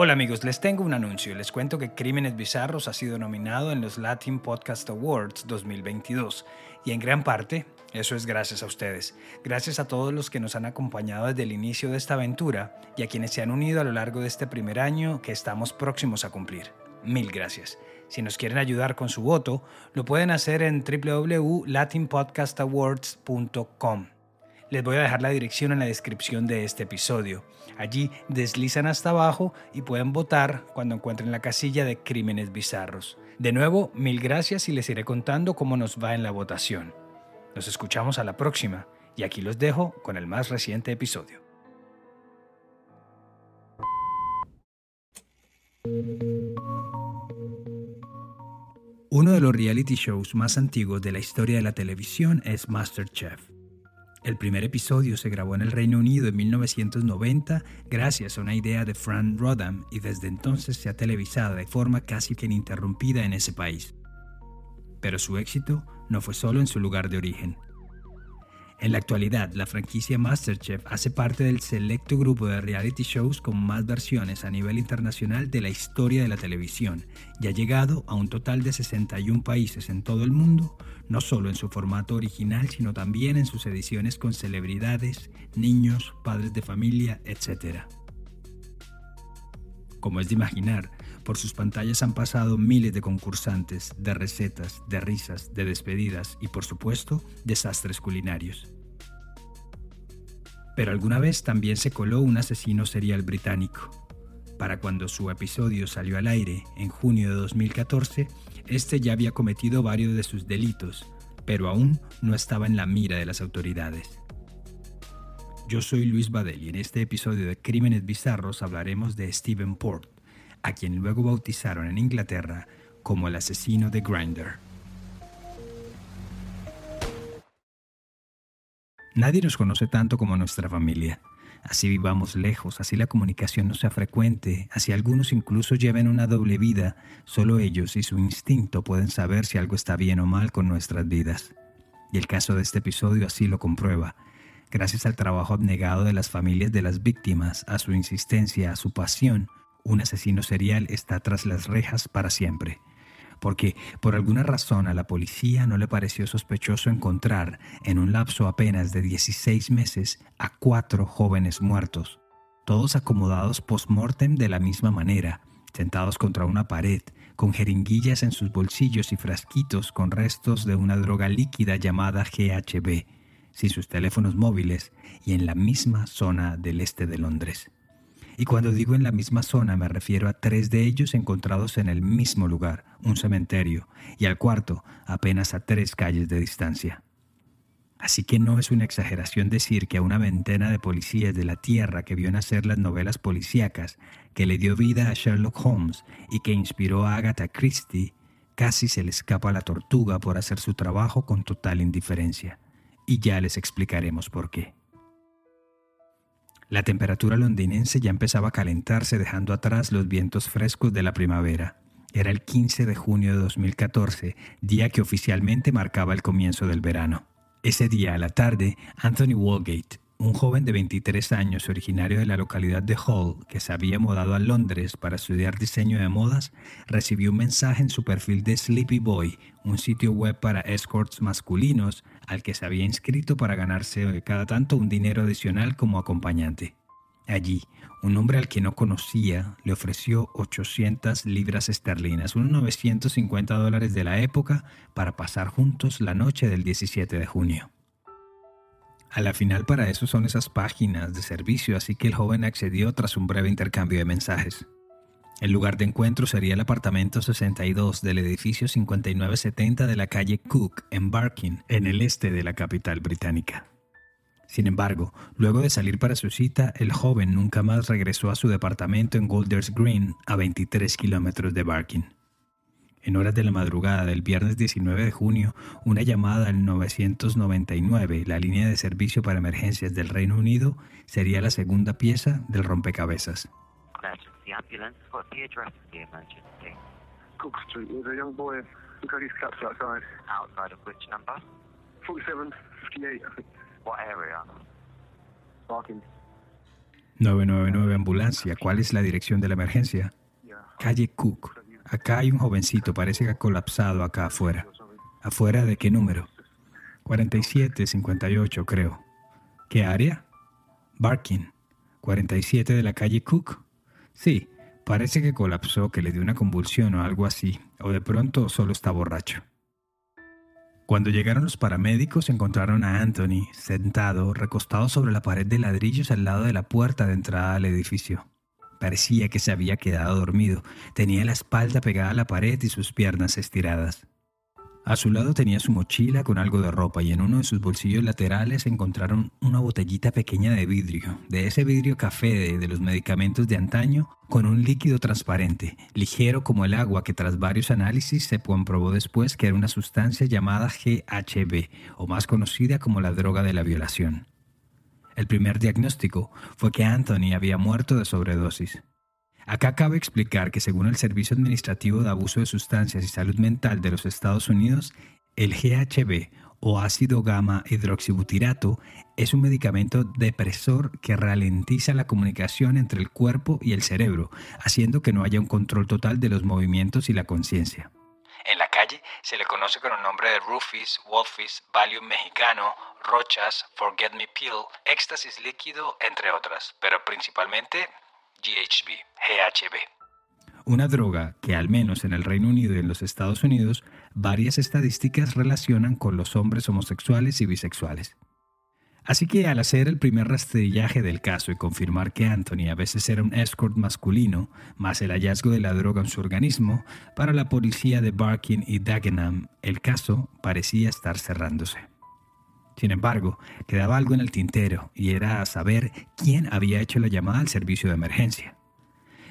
Hola amigos, les tengo un anuncio. Les cuento que Crímenes Bizarros ha sido nominado en los Latin Podcast Awards 2022 y en gran parte eso es gracias a ustedes. Gracias a todos los que nos han acompañado desde el inicio de esta aventura y a quienes se han unido a lo largo de este primer año que estamos próximos a cumplir. Mil gracias. Si nos quieren ayudar con su voto, lo pueden hacer en www.latinpodcastawards.com. Les voy a dejar la dirección en la descripción de este episodio. Allí deslizan hasta abajo y pueden votar cuando encuentren la casilla de crímenes bizarros. De nuevo, mil gracias y les iré contando cómo nos va en la votación. Nos escuchamos a la próxima y aquí los dejo con el más reciente episodio. Uno de los reality shows más antiguos de la historia de la televisión es MasterChef. El primer episodio se grabó en el Reino Unido en 1990 gracias a una idea de Fran Rodham y desde entonces se ha televisado de forma casi que ininterrumpida en ese país. Pero su éxito no fue solo en su lugar de origen. En la actualidad, la franquicia MasterChef hace parte del selecto grupo de reality shows con más versiones a nivel internacional de la historia de la televisión y ha llegado a un total de 61 países en todo el mundo, no solo en su formato original, sino también en sus ediciones con celebridades, niños, padres de familia, etc. Como es de imaginar, por sus pantallas han pasado miles de concursantes, de recetas, de risas, de despedidas y por supuesto desastres culinarios. Pero alguna vez también se coló un asesino serial británico. Para cuando su episodio salió al aire en junio de 2014, este ya había cometido varios de sus delitos, pero aún no estaba en la mira de las autoridades. Yo soy Luis Badel y en este episodio de Crímenes Bizarros hablaremos de Stephen Port, a quien luego bautizaron en Inglaterra como el asesino de Grinder. Nadie nos conoce tanto como nuestra familia. Así vivamos lejos, así la comunicación no sea frecuente, así algunos incluso lleven una doble vida, solo ellos y su instinto pueden saber si algo está bien o mal con nuestras vidas. Y el caso de este episodio así lo comprueba. Gracias al trabajo abnegado de las familias de las víctimas, a su insistencia, a su pasión, un asesino serial está tras las rejas para siempre. Porque por alguna razón a la policía no le pareció sospechoso encontrar, en un lapso apenas de 16 meses, a cuatro jóvenes muertos, todos acomodados post-mortem de la misma manera, sentados contra una pared, con jeringuillas en sus bolsillos y frasquitos con restos de una droga líquida llamada GHB, sin sus teléfonos móviles y en la misma zona del este de Londres. Y cuando digo en la misma zona me refiero a tres de ellos encontrados en el mismo lugar, un cementerio, y al cuarto apenas a tres calles de distancia. Así que no es una exageración decir que a una veintena de policías de la Tierra que vio nacer las novelas policíacas, que le dio vida a Sherlock Holmes y que inspiró a Agatha Christie, casi se le escapa la tortuga por hacer su trabajo con total indiferencia. Y ya les explicaremos por qué. La temperatura londinense ya empezaba a calentarse dejando atrás los vientos frescos de la primavera. Era el 15 de junio de 2014, día que oficialmente marcaba el comienzo del verano. Ese día a la tarde, Anthony Walgate, un joven de 23 años originario de la localidad de Hull que se había mudado a Londres para estudiar diseño de modas, recibió un mensaje en su perfil de Sleepy Boy, un sitio web para escorts masculinos al que se había inscrito para ganarse cada tanto un dinero adicional como acompañante. Allí, un hombre al que no conocía le ofreció 800 libras esterlinas, unos 950 dólares de la época, para pasar juntos la noche del 17 de junio. A la final para eso son esas páginas de servicio, así que el joven accedió tras un breve intercambio de mensajes. El lugar de encuentro sería el apartamento 62 del edificio 5970 de la calle Cook en Barking, en el este de la capital británica. Sin embargo, luego de salir para su cita, el joven nunca más regresó a su departamento en Golders Green, a 23 kilómetros de Barking. En horas de la madrugada del viernes 19 de junio, una llamada al 999, la línea de servicio para emergencias del Reino Unido, sería la segunda pieza del rompecabezas emergency ambulance. What's the address of the emergency? Cook Street with a young boy who got his cups outside. Outside of which number? 47, 58, I think. What area? Barking. 999 ambulancia, ¿cuál es la dirección de la emergencia? Calle Cook. Acá hay un jovencito, parece que ha colapsado acá afuera. ¿Afuera de qué número? 4758, creo. ¿Qué área? Barking. 47 de la calle Cook. Sí, parece que colapsó, que le dio una convulsión o algo así, o de pronto solo está borracho. Cuando llegaron los paramédicos encontraron a Anthony sentado, recostado sobre la pared de ladrillos al lado de la puerta de entrada al edificio. Parecía que se había quedado dormido. Tenía la espalda pegada a la pared y sus piernas estiradas. A su lado tenía su mochila con algo de ropa y en uno de sus bolsillos laterales encontraron una botellita pequeña de vidrio, de ese vidrio café de, los medicamentos de antaño, con un líquido transparente, ligero como el agua que tras varios análisis se comprobó después que era una sustancia llamada GHB, o más conocida como la droga de la violación. El primer diagnóstico fue que Anthony había muerto de sobredosis. Acá cabe explicar que según el Servicio Administrativo de Abuso de Sustancias y Salud Mental de los Estados Unidos, el GHB o ácido gamma hidroxibutirato es un medicamento depresor que ralentiza la comunicación entre el cuerpo y el cerebro, haciendo que no haya un control total de los movimientos y la conciencia. Se le conoce con el nombre de Rufis, Wolfis, Valium mexicano, Rochas, Forget Me Pill, éxtasis líquido, entre otras, pero principalmente GHB, GHB. Una droga que al menos en el Reino Unido y en los Estados Unidos varias estadísticas relacionan con los hombres homosexuales y bisexuales. Así que al hacer el primer rastrillaje del caso y confirmar que Anthony a veces era un escort masculino, más el hallazgo de la droga en su organismo, para la policía de Barking y Dagenham el caso parecía estar cerrándose. Sin embargo, quedaba algo en el tintero y era saber quién había hecho la llamada al servicio de emergencia.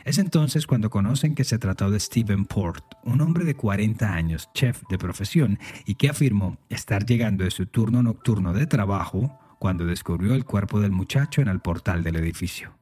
Es entonces cuando conocen que se trató de Stephen Port, un hombre de 40 años, chef de profesión, y que afirmó estar llegando de su turno nocturno de trabajo cuando descubrió el cuerpo del muchacho en el portal del edificio.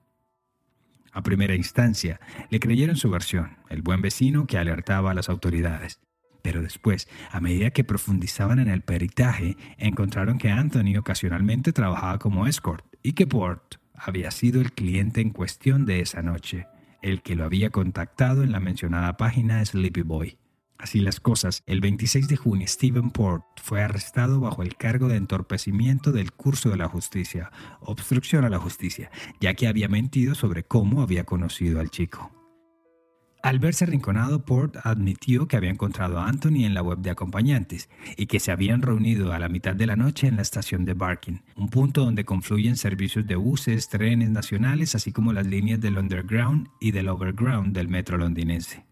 A primera instancia, le creyeron su versión, el buen vecino que alertaba a las autoridades. Pero después, a medida que profundizaban en el peritaje, encontraron que Anthony ocasionalmente trabajaba como escort y que Port había sido el cliente en cuestión de esa noche, el que lo había contactado en la mencionada página Sleepy Boy. Así las cosas, el 26 de junio Stephen Port fue arrestado bajo el cargo de entorpecimiento del curso de la justicia, obstrucción a la justicia, ya que había mentido sobre cómo había conocido al chico. Al verse arrinconado, Port admitió que había encontrado a Anthony en la web de acompañantes y que se habían reunido a la mitad de la noche en la estación de Barking, un punto donde confluyen servicios de buses, trenes nacionales, así como las líneas del Underground y del Overground del metro londinense.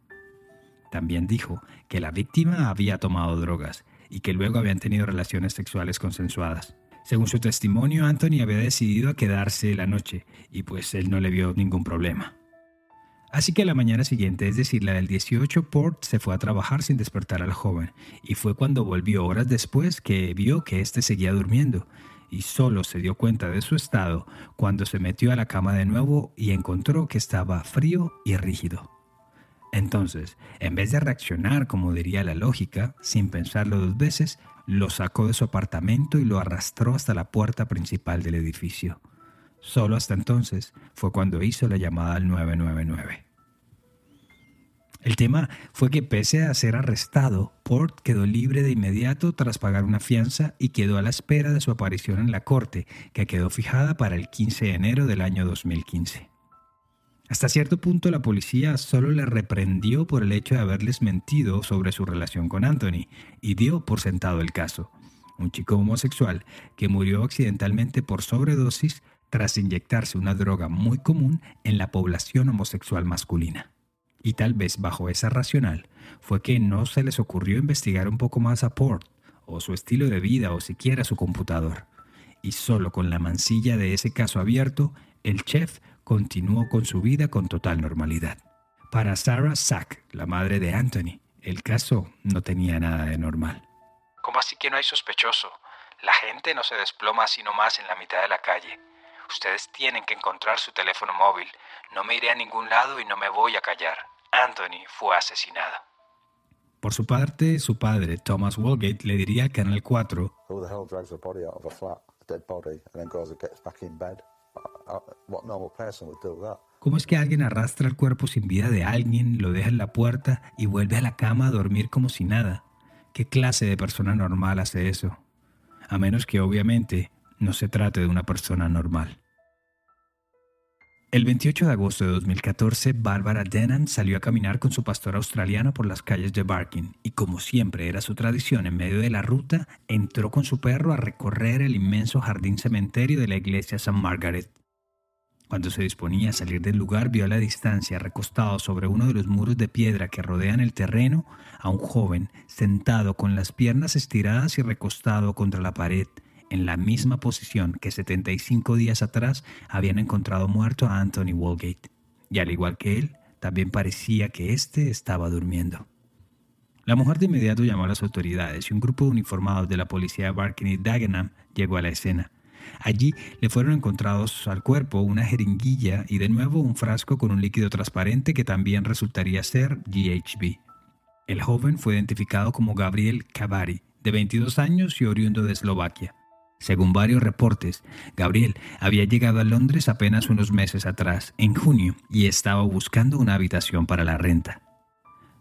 También dijo que la víctima había tomado drogas y que luego habían tenido relaciones sexuales consensuadas. Según su testimonio, Anthony había decidido quedarse la noche y pues él no le vio ningún problema. Así que la mañana siguiente, es decir, la del 18, Port se fue a trabajar sin despertar al joven, y fue cuando volvió horas después que vio que éste seguía durmiendo, y solo se dio cuenta de su estado cuando se metió a la cama de nuevo y encontró que estaba frío y rígido. Entonces, en vez de reaccionar como diría la lógica, sin pensarlo dos veces, lo sacó de su apartamento y lo arrastró hasta la puerta principal del edificio. Solo hasta entonces fue cuando hizo la llamada al 999. El tema fue que pese a ser arrestado, Port quedó libre de inmediato tras pagar una fianza y quedó a la espera de su aparición en la corte, que quedó fijada para el 15 de enero del año 2015. Hasta cierto punto la policía solo le reprendió por el hecho de haberles mentido sobre su relación con Anthony y dio por sentado el caso. Un chico homosexual que murió accidentalmente por sobredosis tras inyectarse una droga muy común en la población homosexual masculina. Y tal vez bajo esa racional fue que no se les ocurrió investigar un poco más a Port, o su estilo de vida, o siquiera su computador. Y solo con la mancilla de ese caso abierto, el chef continuó con su vida con total normalidad. Para Sarah Sack, la madre de Anthony, el caso no tenía nada de normal. ¿Cómo así que no hay sospechoso? La gente no se desploma sino más en la mitad de la calle. Ustedes tienen que encontrar su teléfono móvil. No me iré a ningún lado y no me voy a callar. Anthony fue asesinado. Por su parte, su padre, Thomas Walgate, le diría a Canal 4, ¿Cómo es que alguien arrastra el cuerpo sin vida de alguien, lo deja en la puerta y vuelve a la cama a dormir como si nada? ¿Qué clase de persona normal hace eso? A menos que obviamente no se trate de una persona normal. El 28 de agosto de 2014, Barbara Denham salió a caminar con su pastor australiano por las calles de Barking y como siempre era su tradición en medio de la ruta, entró con su perro a recorrer el inmenso jardín cementerio de la iglesia St. Margaret. Cuando se disponía a salir del lugar, vio a la distancia, recostado sobre uno de los muros de piedra que rodean el terreno, a un joven sentado con las piernas estiradas y recostado contra la pared, en la misma posición que 75 días atrás habían encontrado muerto a Anthony Walgate. Y al igual que él, también parecía que éste estaba durmiendo. La mujer de inmediato llamó a las autoridades y un grupo de uniformados de la policía de Barking y Dagenham llegó a la escena. Allí le fueron encontrados al cuerpo una jeringuilla y de nuevo un frasco con un líquido transparente que también resultaría ser GHB. El joven fue identificado como Gabriel Cavari, de 22 años y oriundo de Eslovaquia. Según varios reportes, Gabriel había llegado a Londres apenas unos meses atrás, en junio, y estaba buscando una habitación para la renta.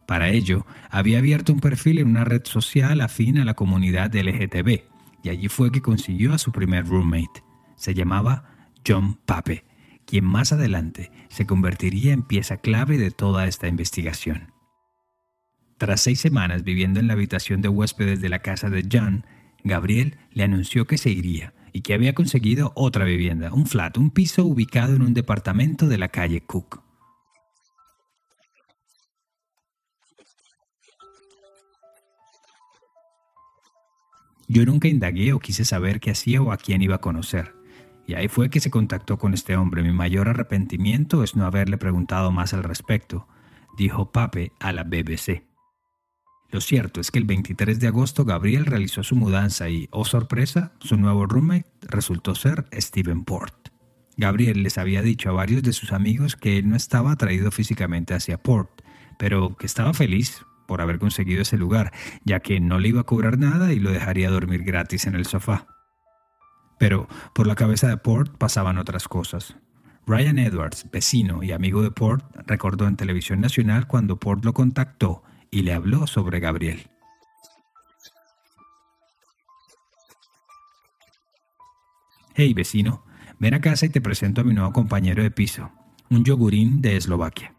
Para ello, había abierto un perfil en una red social afín a la comunidad LGTB, y allí fue que consiguió a su primer roommate. Se llamaba John Pape, quien más adelante se convertiría en pieza clave de toda esta investigación. Tras seis semanas viviendo en la habitación de huéspedes de la casa de John, Gabriel le anunció que se iría y que había conseguido otra vivienda, un flat, un piso ubicado en un departamento de la calle Cook. Yo nunca indagué o quise saber qué hacía o a quién iba a conocer. Y ahí fue que se contactó con este hombre. Mi mayor arrepentimiento es no haberle preguntado más al respecto, dijo Pape a la BBC. Lo cierto es que el 23 de agosto Gabriel realizó su mudanza y, oh sorpresa, su nuevo roommate resultó ser Steven Port. Gabriel les había dicho a varios de sus amigos que él no estaba atraído físicamente hacia Port, pero que estaba feliz por haber conseguido ese lugar, ya que no le iba a cobrar nada y lo dejaría dormir gratis en el sofá. Pero por la cabeza de Port pasaban otras cosas. Ryan Edwards, vecino y amigo de Port, recordó en televisión nacional cuando Port lo contactó y le habló sobre Gabriel. Hey vecino, ven a casa y te presento a mi nuevo compañero de piso, un yogurín de Eslovaquia.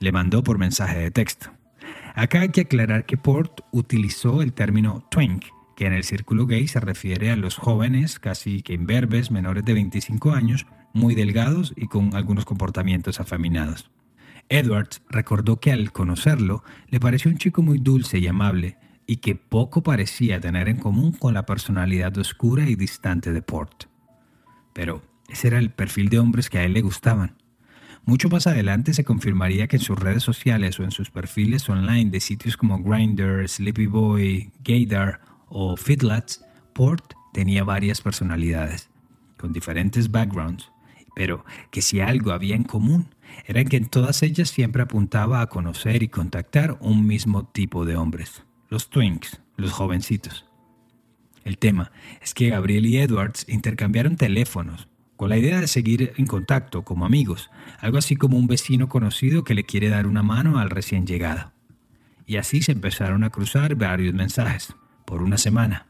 Le mandó por mensaje de texto. Acá hay que aclarar que Port utilizó el término twink, que en el círculo gay se refiere a los jóvenes, casi que imberbes, menores de 25 años, muy delgados y con algunos comportamientos afeminados. Edwards recordó que al conocerlo le pareció un chico muy dulce y amable y que poco parecía tener en común con la personalidad oscura y distante de Port. Pero ese era el perfil de hombres que a él le gustaban. Mucho más adelante se confirmaría que en sus redes sociales o en sus perfiles online de sitios como Grindr, Sleepy Boy, Gaydar o Fitlats, Port tenía varias personalidades, con diferentes backgrounds, pero que si algo había en común era que en todas ellas siempre apuntaba a conocer y contactar un mismo tipo de hombres, los twinks, los jovencitos. El tema es que Gabriel y Edwards intercambiaron teléfonos, con la idea de seguir en contacto como amigos, algo así como un vecino conocido que le quiere dar una mano al recién llegado. Y así se empezaron a cruzar varios mensajes, por una semana,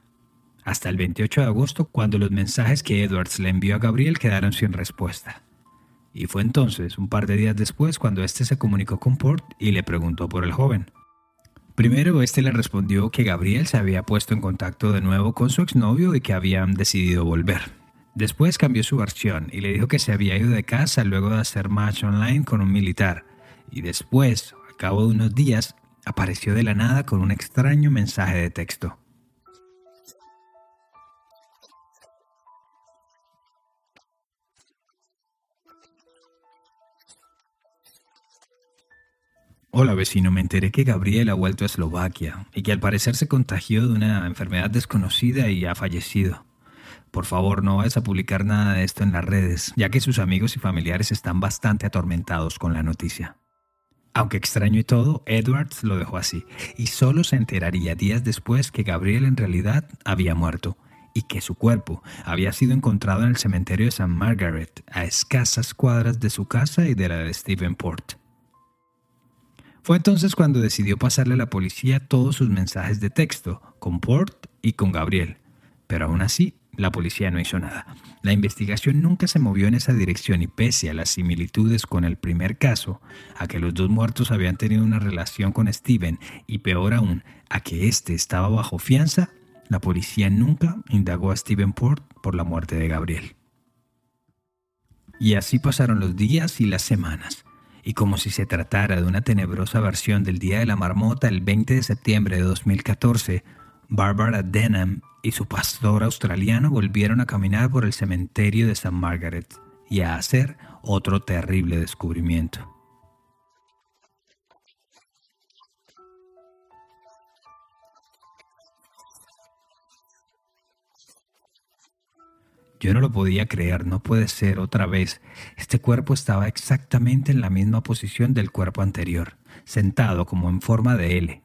hasta el 28 de agosto cuando los mensajes que Edwards le envió a Gabriel quedaron sin respuesta. Y fue entonces, un par de días después, cuando éste se comunicó con Port y le preguntó por el joven. Primero, éste le respondió que Gabriel se había puesto en contacto de nuevo con su exnovio y que habían decidido volver. Después cambió su versión y le dijo que se había ido de casa luego de hacer match online con un militar. Y después, al cabo de unos días, apareció de la nada con un extraño mensaje de texto. Hola vecino, me enteré que Gabriel ha vuelto a Eslovaquia y que al parecer se contagió de una enfermedad desconocida y ha fallecido. Por favor, no vayas a publicar nada de esto en las redes, ya que sus amigos y familiares están bastante atormentados con la noticia. Aunque extraño y todo, Edwards lo dejó así, y solo se enteraría días después que Gabriel en realidad había muerto, y que su cuerpo había sido encontrado en el cementerio de St. Margaret, a escasas cuadras de su casa y de la de Stephen Port. Fue entonces cuando decidió pasarle a la policía todos sus mensajes de texto, con Port y con Gabriel, pero aún así la policía no hizo nada. La investigación nunca se movió en esa dirección y pese a las similitudes con el primer caso, a que los dos muertos habían tenido una relación con Steven y peor aún, a que éste estaba bajo fianza, la policía nunca indagó a Steven Port por la muerte de Gabriel. Y así pasaron los días y las semanas, y como si se tratara de una tenebrosa versión del Día de la Marmota el 20 de septiembre de 2014, Barbara Denham y su pastor australiano volvieron a caminar por el cementerio de St. Margaret y a hacer otro terrible descubrimiento. Yo no lo podía creer, no puede ser otra vez. Este cuerpo estaba exactamente en la misma posición del cuerpo anterior, sentado como en forma de L.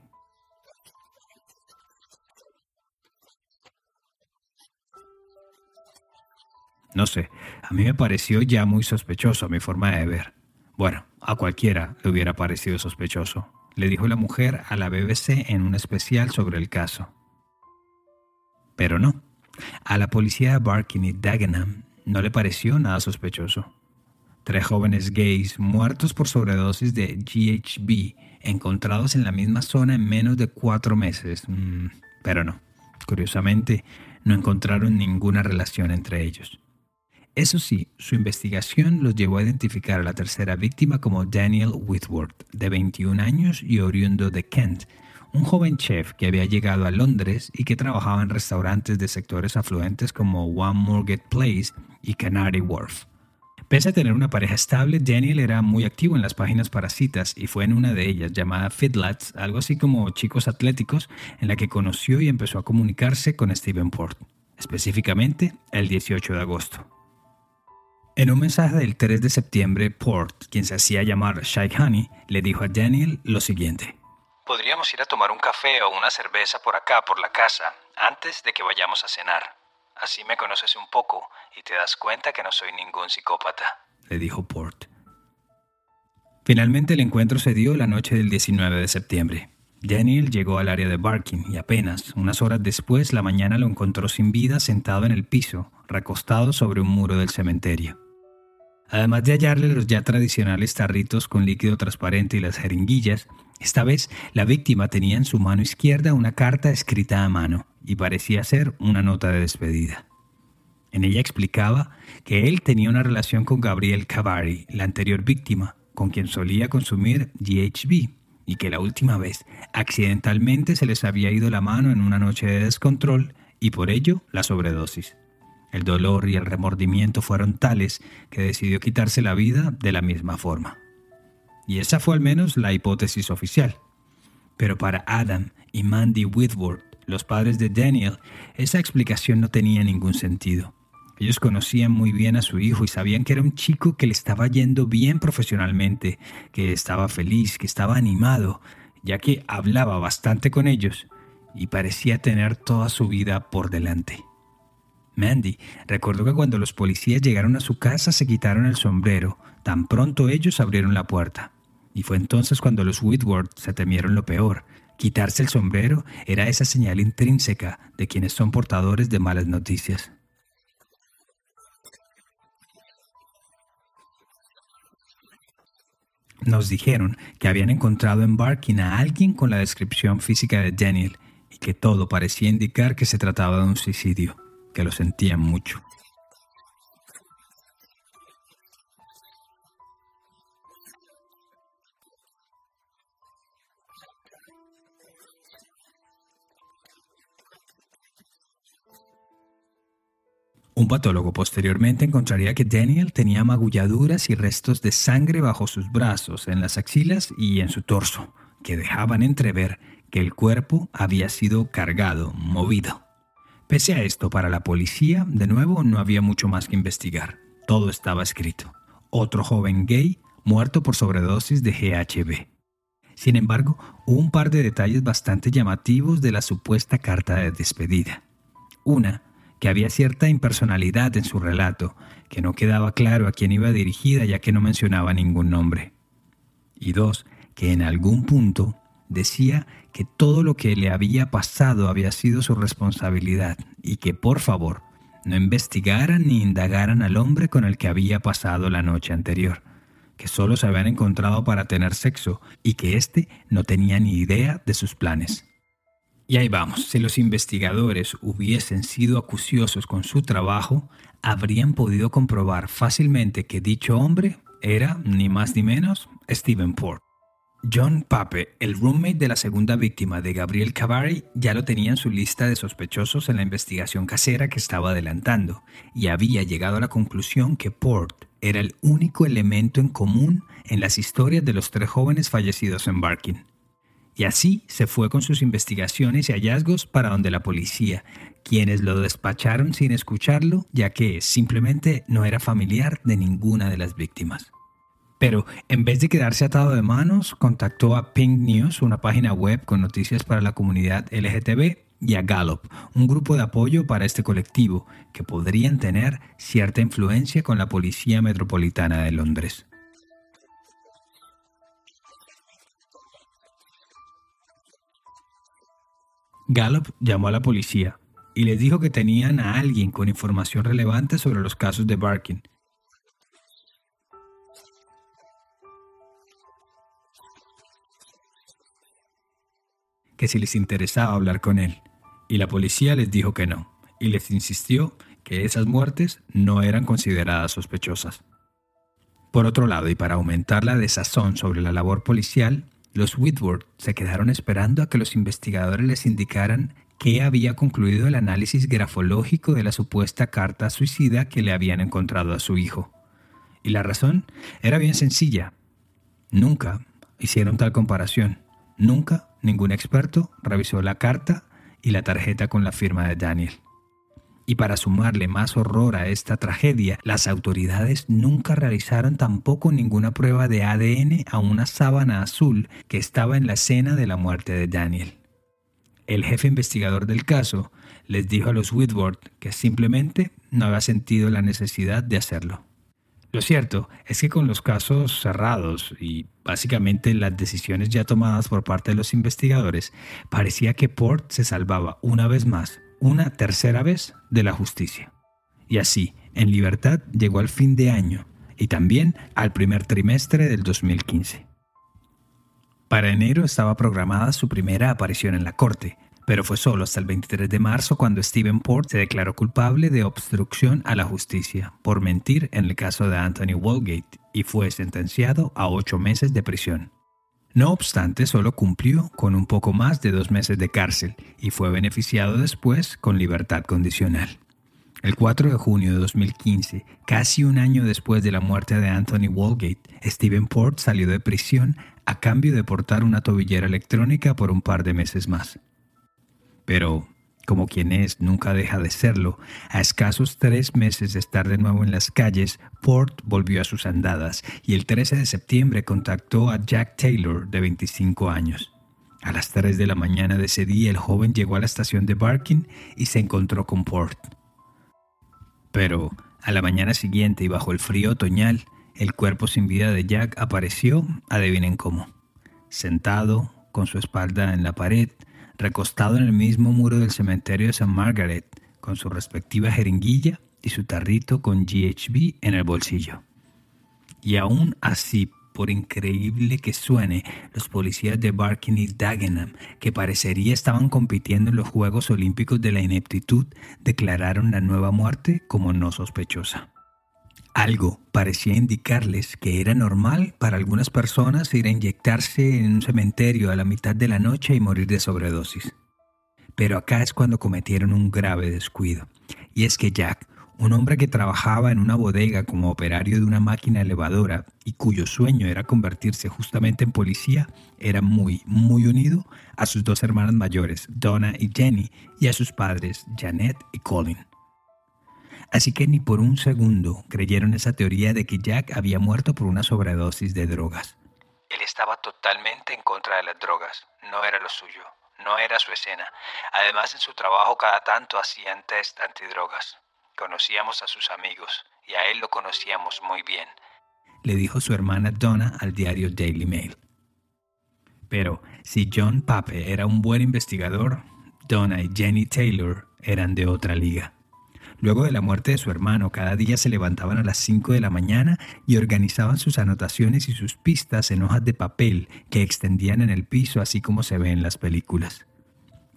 No sé, a mí me pareció ya muy sospechoso mi forma de ver. Bueno, a cualquiera le hubiera parecido sospechoso, le dijo la mujer a la BBC en un especial sobre el caso. Pero no. A la policía de Barking y Dagenham no le pareció nada sospechoso. Tres jóvenes gays muertos por sobredosis de GHB encontrados en la misma zona en menos de cuatro meses. Mm, pero no. Curiosamente, no encontraron ninguna relación entre ellos. Eso sí, su investigación los llevó a identificar a la tercera víctima como Daniel Whitworth, de 21 años y oriundo de Kent, un joven chef que había llegado a Londres y que trabajaba en restaurantes de sectores afluentes como One Morgate Place y Canary Wharf. Pese a tener una pareja estable, Daniel era muy activo en las páginas para citas y fue en una de ellas, llamada Fitlads, algo así como chicos atléticos, en la que conoció y empezó a comunicarse con Stephen Port, específicamente el 18 de agosto. En un mensaje del 3 de septiembre, Port, quien se hacía llamar Shai Honey, le dijo a Daniel lo siguiente. Podríamos ir a tomar un café o una cerveza por acá, por la casa, antes de que vayamos a cenar. Así me conoces un poco y te das cuenta que no soy ningún psicópata, le dijo Port. Finalmente el encuentro se dio la noche del 19 de septiembre. Daniel llegó al área de Barking y apenas unas horas después la mañana lo encontró sin vida sentado en el piso, recostado sobre un muro del cementerio. Además de hallarle los ya tradicionales tarritos con líquido transparente y las jeringuillas, esta vez la víctima tenía en su mano izquierda una carta escrita a mano y parecía ser una nota de despedida. En ella explicaba que él tenía una relación con Gabriel Cavari, la anterior víctima, con quien solía consumir GHB, y que la última vez accidentalmente se les había ido la mano en una noche de descontrol y por ello la sobredosis. El dolor y el remordimiento fueron tales que decidió quitarse la vida de la misma forma. Y esa fue al menos la hipótesis oficial. Pero para Adam y Mandy Whitworth, los padres de Daniel, esa explicación no tenía ningún sentido. Ellos conocían muy bien a su hijo y sabían que era un chico que le estaba yendo bien profesionalmente, que estaba feliz, que estaba animado, ya que hablaba bastante con ellos y parecía tener toda su vida por delante. Mandy recordó que cuando los policías llegaron a su casa se quitaron el sombrero, tan pronto ellos abrieron la puerta. Y fue entonces cuando los Whitworth se temieron lo peor. Quitarse el sombrero era esa señal intrínseca de quienes son portadores de malas noticias. Nos dijeron que habían encontrado en Barking a alguien con la descripción física de Daniel y que todo parecía indicar que se trataba de un suicidio, que lo sentían mucho. Un patólogo posteriormente encontraría que Daniel tenía magulladuras y restos de sangre bajo sus brazos, en las axilas y en su torso, que dejaban entrever que el cuerpo había sido cargado, movido. Pese a esto, para la policía, de nuevo, no había mucho más que investigar. Todo estaba escrito. Otro joven gay muerto por sobredosis de GHB. Sin embargo, un par de detalles bastante llamativos de la supuesta carta de despedida. Una que había cierta impersonalidad en su relato, que no quedaba claro a quién iba dirigida ya que no mencionaba ningún nombre. Y dos, que en algún punto decía que todo lo que le había pasado había sido su responsabilidad y que por favor no investigaran ni indagaran al hombre con el que había pasado la noche anterior, que solo se habían encontrado para tener sexo y que éste no tenía ni idea de sus planes. Y ahí vamos, si los investigadores hubiesen sido acuciosos con su trabajo, habrían podido comprobar fácilmente que dicho hombre era, ni más ni menos, Stephen Port. John Pape, el roommate de la segunda víctima de Gabriel Cavari, ya lo tenía en su lista de sospechosos en la investigación casera que estaba adelantando, y había llegado a la conclusión que Port era el único elemento en común en las historias de los tres jóvenes fallecidos en Barking. Y así se fue con sus investigaciones y hallazgos para donde la policía, quienes lo despacharon sin escucharlo, ya que simplemente no era familiar de ninguna de las víctimas. Pero en vez de quedarse atado de manos, contactó a Pink News, una página web con noticias para la comunidad LGTB, y a Gallup, un grupo de apoyo para este colectivo, que podrían tener cierta influencia con la Policía Metropolitana de Londres. Gallup llamó a la policía y les dijo que tenían a alguien con información relevante sobre los casos de Barkin. Que si les interesaba hablar con él. Y la policía les dijo que no, y les insistió que esas muertes no eran consideradas sospechosas. Por otro lado, y para aumentar la desazón sobre la labor policial, los Whitworth se quedaron esperando a que los investigadores les indicaran qué había concluido el análisis grafológico de la supuesta carta suicida que le habían encontrado a su hijo. Y la razón era bien sencilla. Nunca hicieron tal comparación. Nunca ningún experto revisó la carta y la tarjeta con la firma de Daniel. Y para sumarle más horror a esta tragedia, las autoridades nunca realizaron tampoco ninguna prueba de ADN a una sábana azul que estaba en la escena de la muerte de Daniel. El jefe investigador del caso les dijo a los Whitworth que simplemente no había sentido la necesidad de hacerlo. Lo cierto es que con los casos cerrados y básicamente las decisiones ya tomadas por parte de los investigadores, parecía que Port se salvaba una vez más una tercera vez de la justicia. Y así, en libertad, llegó al fin de año y también al primer trimestre del 2015. Para enero estaba programada su primera aparición en la corte, pero fue solo hasta el 23 de marzo cuando Stephen Port se declaró culpable de obstrucción a la justicia por mentir en el caso de Anthony Walgate y fue sentenciado a ocho meses de prisión. No obstante, solo cumplió con un poco más de dos meses de cárcel y fue beneficiado después con libertad condicional. El 4 de junio de 2015, casi un año después de la muerte de Anthony Walgate, Stephen Port salió de prisión a cambio de portar una tobillera electrónica por un par de meses más. Pero como quien es, nunca deja de serlo. A escasos tres meses de estar de nuevo en las calles, Port volvió a sus andadas y el 13 de septiembre contactó a Jack Taylor, de 25 años. A las 3 de la mañana de ese día, el joven llegó a la estación de Barking y se encontró con Port. Pero a la mañana siguiente y bajo el frío otoñal, el cuerpo sin vida de Jack apareció, adivinen cómo, sentado, con su espalda en la pared, recostado en el mismo muro del cementerio de San Margaret, con su respectiva jeringuilla y su tarrito con GHB en el bolsillo. Y aún así, por increíble que suene, los policías de Barking y Dagenham, que parecería estaban compitiendo en los Juegos Olímpicos de la Ineptitud, declararon la nueva muerte como no sospechosa. Algo parecía indicarles que era normal para algunas personas ir a inyectarse en un cementerio a la mitad de la noche y morir de sobredosis. Pero acá es cuando cometieron un grave descuido. Y es que Jack, un hombre que trabajaba en una bodega como operario de una máquina elevadora y cuyo sueño era convertirse justamente en policía, era muy, muy unido a sus dos hermanas mayores, Donna y Jenny, y a sus padres, Janet y Colin. Así que ni por un segundo creyeron esa teoría de que Jack había muerto por una sobredosis de drogas. Él estaba totalmente en contra de las drogas, no era lo suyo. no era su escena. Además, en su trabajo cada tanto hacían test antidrogas. Conocíamos a sus amigos y a él lo conocíamos muy bien. Le dijo su hermana Donna al diario Daily Mail. Pero si John Pape era un buen investigador, Donna y Jenny Taylor eran de otra liga. Luego de la muerte de su hermano, cada día se levantaban a las 5 de la mañana y organizaban sus anotaciones y sus pistas en hojas de papel que extendían en el piso así como se ve en las películas.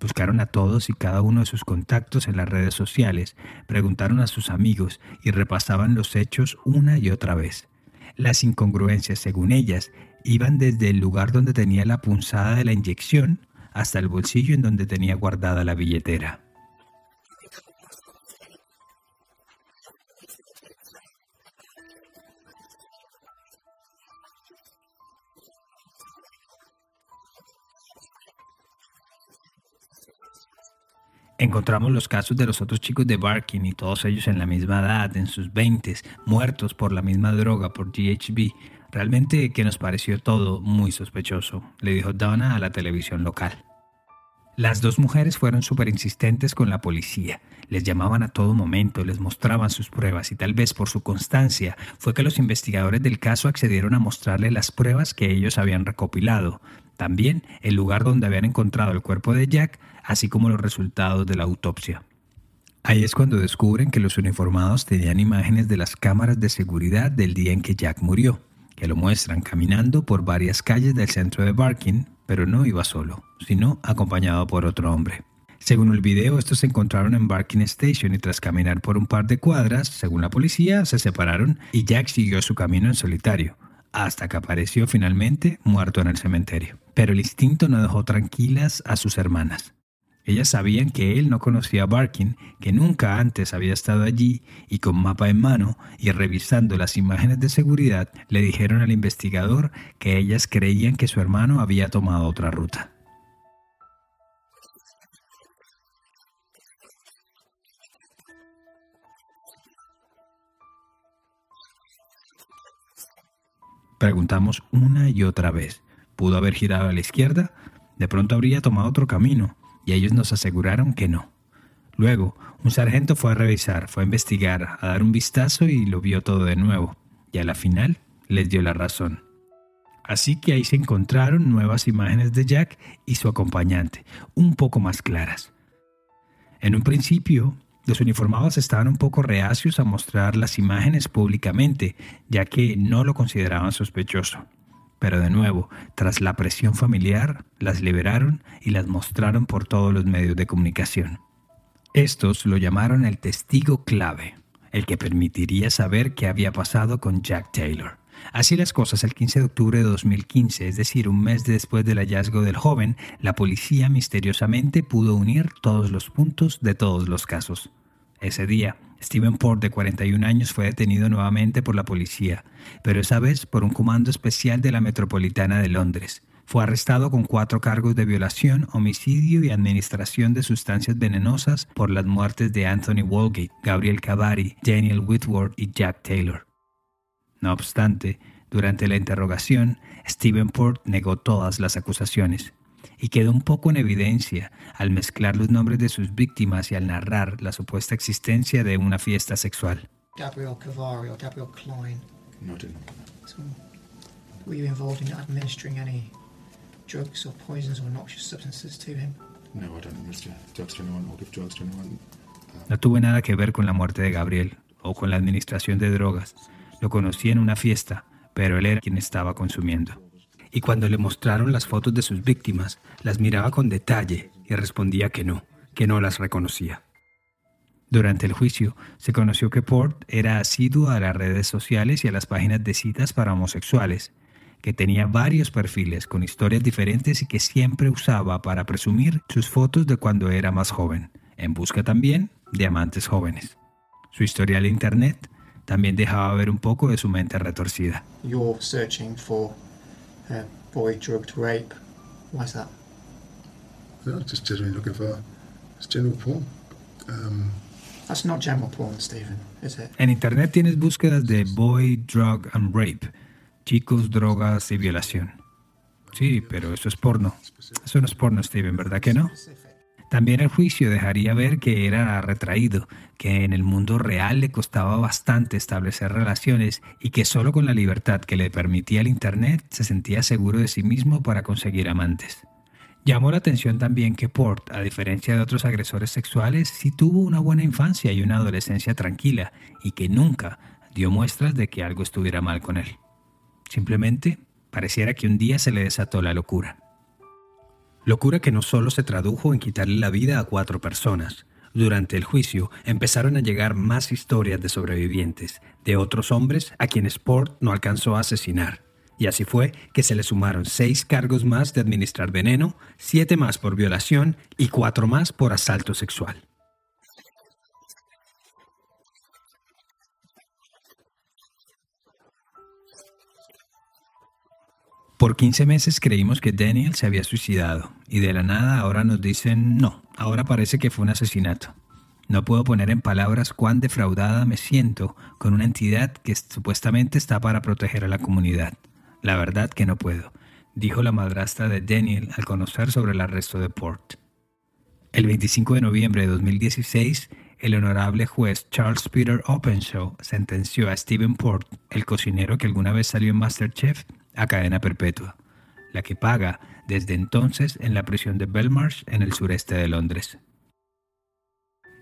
Buscaron a todos y cada uno de sus contactos en las redes sociales, preguntaron a sus amigos y repasaban los hechos una y otra vez. Las incongruencias, según ellas, iban desde el lugar donde tenía la punzada de la inyección hasta el bolsillo en donde tenía guardada la billetera. Encontramos los casos de los otros chicos de Barking y todos ellos en la misma edad, en sus 20, muertos por la misma droga, por GHB. Realmente que nos pareció todo muy sospechoso, le dijo Donna a la televisión local. Las dos mujeres fueron súper insistentes con la policía. Les llamaban a todo momento, les mostraban sus pruebas y tal vez por su constancia fue que los investigadores del caso accedieron a mostrarle las pruebas que ellos habían recopilado. También el lugar donde habían encontrado el cuerpo de Jack, así como los resultados de la autopsia. Ahí es cuando descubren que los uniformados tenían imágenes de las cámaras de seguridad del día en que Jack murió, que lo muestran caminando por varias calles del centro de Barking, pero no iba solo, sino acompañado por otro hombre. Según el video, estos se encontraron en Barking Station y tras caminar por un par de cuadras, según la policía, se separaron y Jack siguió su camino en solitario, hasta que apareció finalmente muerto en el cementerio. Pero el instinto no dejó tranquilas a sus hermanas. Ellas sabían que él no conocía a Barkin, que nunca antes había estado allí, y con mapa en mano y revisando las imágenes de seguridad, le dijeron al investigador que ellas creían que su hermano había tomado otra ruta. Preguntamos una y otra vez. ¿Pudo haber girado a la izquierda? De pronto habría tomado otro camino, y ellos nos aseguraron que no. Luego, un sargento fue a revisar, fue a investigar, a dar un vistazo y lo vio todo de nuevo, y a la final les dio la razón. Así que ahí se encontraron nuevas imágenes de Jack y su acompañante, un poco más claras. En un principio, los uniformados estaban un poco reacios a mostrar las imágenes públicamente, ya que no lo consideraban sospechoso. Pero de nuevo, tras la presión familiar, las liberaron y las mostraron por todos los medios de comunicación. Estos lo llamaron el testigo clave, el que permitiría saber qué había pasado con Jack Taylor. Así las cosas, el 15 de octubre de 2015, es decir, un mes después del hallazgo del joven, la policía misteriosamente pudo unir todos los puntos de todos los casos. Ese día, Stephen Port, de 41 años, fue detenido nuevamente por la policía, pero esa vez por un comando especial de la Metropolitana de Londres. Fue arrestado con cuatro cargos de violación, homicidio y administración de sustancias venenosas por las muertes de Anthony Walgate, Gabriel Cavari, Daniel Whitworth y Jack Taylor. No obstante, durante la interrogación, Stephen Port negó todas las acusaciones y quedó un poco en evidencia al mezclar los nombres de sus víctimas y al narrar la supuesta existencia de una fiesta sexual. Gabriel Cavari or Gabriel Klein. No, didn't. So, were you involved in administering any drugs or poisons or noxious substances to him? No, I don't administer drugs to anyone or give drugs to anyone. No tuve nada que ver con la muerte de Gabriel o con la administración de drogas. Lo conocí en una fiesta, pero él era quien estaba consumiendo. Y cuando le mostraron las fotos de sus víctimas, las miraba con detalle y respondía que no, que no las reconocía. Durante el juicio, se conoció que Port era asiduo a las redes sociales y a las páginas de citas para homosexuales, que tenía varios perfiles con historias diferentes y que siempre usaba para presumir sus fotos de cuando era más joven, en busca también de amantes jóvenes. Su historial de Internet también dejaba ver un poco de su mente retorcida. Boy drugged rape. Why's that? No, just generally looking for just general porn. Um, That's not general porn, Stephen, is it? En Internet tienes búsquedas de boy, drug and rape, chicos, drogas y violación. Sí, pero eso es porno. Eso no es porno, Steven, ¿verdad que no? También el juicio dejaría ver que era retraído, que en el mundo real le costaba bastante establecer relaciones y que solo con la libertad que le permitía el Internet se sentía seguro de sí mismo para conseguir amantes. Llamó la atención también que Port, a diferencia de otros agresores sexuales, sí tuvo una buena infancia y una adolescencia tranquila y que nunca dio muestras de que algo estuviera mal con él. Simplemente pareciera que un día se le desató la locura. Locura que no solo se tradujo en quitarle la vida a cuatro personas. Durante el juicio empezaron a llegar más historias de sobrevivientes, de otros hombres a quienes Port no alcanzó a asesinar. Y así fue que se le sumaron seis cargos más de administrar veneno, siete más por violación y cuatro más por asalto sexual. Por 15 meses creímos que Daniel se había suicidado y de la nada ahora nos dicen no, ahora parece que fue un asesinato. No puedo poner en palabras cuán defraudada me siento con una entidad que supuestamente está para proteger a la comunidad. La verdad que no puedo, dijo la madrastra de Daniel al conocer sobre el arresto de Port. El 25 de noviembre de 2016, el honorable juez Charles Peter Openshaw sentenció a Stephen Port, el cocinero que alguna vez salió en Masterchef, a cadena perpetua, la que paga desde entonces en la prisión de Belmarsh en el sureste de Londres.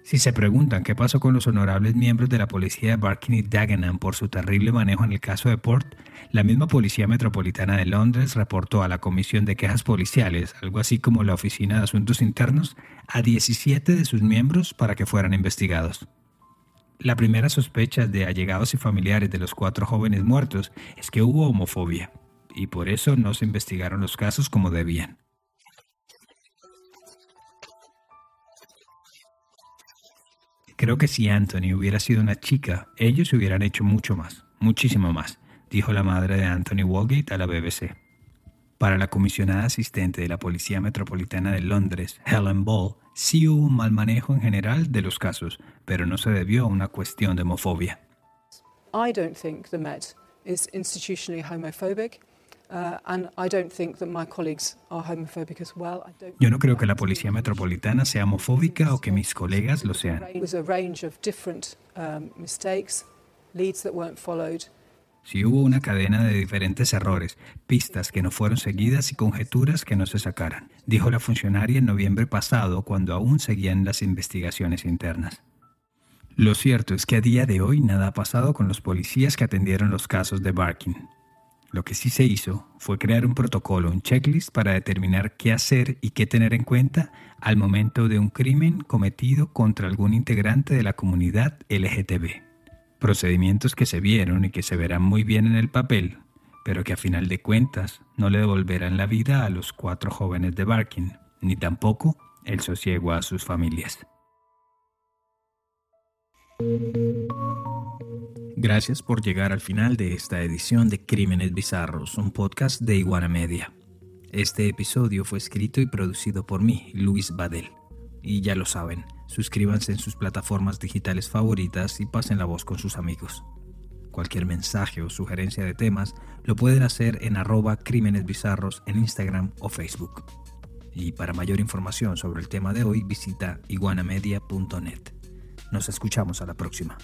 Si se preguntan qué pasó con los honorables miembros de la policía de Barking y Dagenham por su terrible manejo en el caso de Port, la misma Policía Metropolitana de Londres reportó a la Comisión de Quejas Policiales, algo así como la Oficina de Asuntos Internos, a 17 de sus miembros para que fueran investigados. La primera sospecha de allegados y familiares de los cuatro jóvenes muertos es que hubo homofobia y por eso no se investigaron los casos como debían. Creo que si Anthony hubiera sido una chica, ellos hubieran hecho mucho más, muchísimo más, dijo la madre de Anthony Walgate a la BBC. Para la comisionada asistente de la Policía Metropolitana de Londres, Helen Ball, sí hubo un mal manejo en general de los casos, pero no se debió a una cuestión de homofobia. I don't think the Met is institutionally homophobic. Yo no creo que la policía metropolitana sea homofóbica o que mis colegas lo sean. Si hubo una cadena de diferentes errores, pistas que no fueron seguidas y conjeturas que no se sacaran, dijo la funcionaria en noviembre pasado cuando aún seguían las investigaciones internas. Lo cierto es que a día de hoy nada ha pasado con los policías que atendieron los casos de Barkin. Lo que sí se hizo fue crear un protocolo, un checklist para determinar qué hacer y qué tener en cuenta al momento de un crimen cometido contra algún integrante de la comunidad LGTB. Procedimientos que se vieron y que se verán muy bien en el papel, pero que a final de cuentas no le devolverán la vida a los cuatro jóvenes de Barkin, ni tampoco el sosiego a sus familias. Gracias por llegar al final de esta edición de Crímenes Bizarros, un podcast de Iguana Media. Este episodio fue escrito y producido por mí, Luis Badel. Y ya lo saben, suscríbanse en sus plataformas digitales favoritas y pasen la voz con sus amigos. Cualquier mensaje o sugerencia de temas lo pueden hacer en arroba crímenes bizarros en Instagram o Facebook. Y para mayor información sobre el tema de hoy visita iguanamedia.net. Nos escuchamos a la próxima.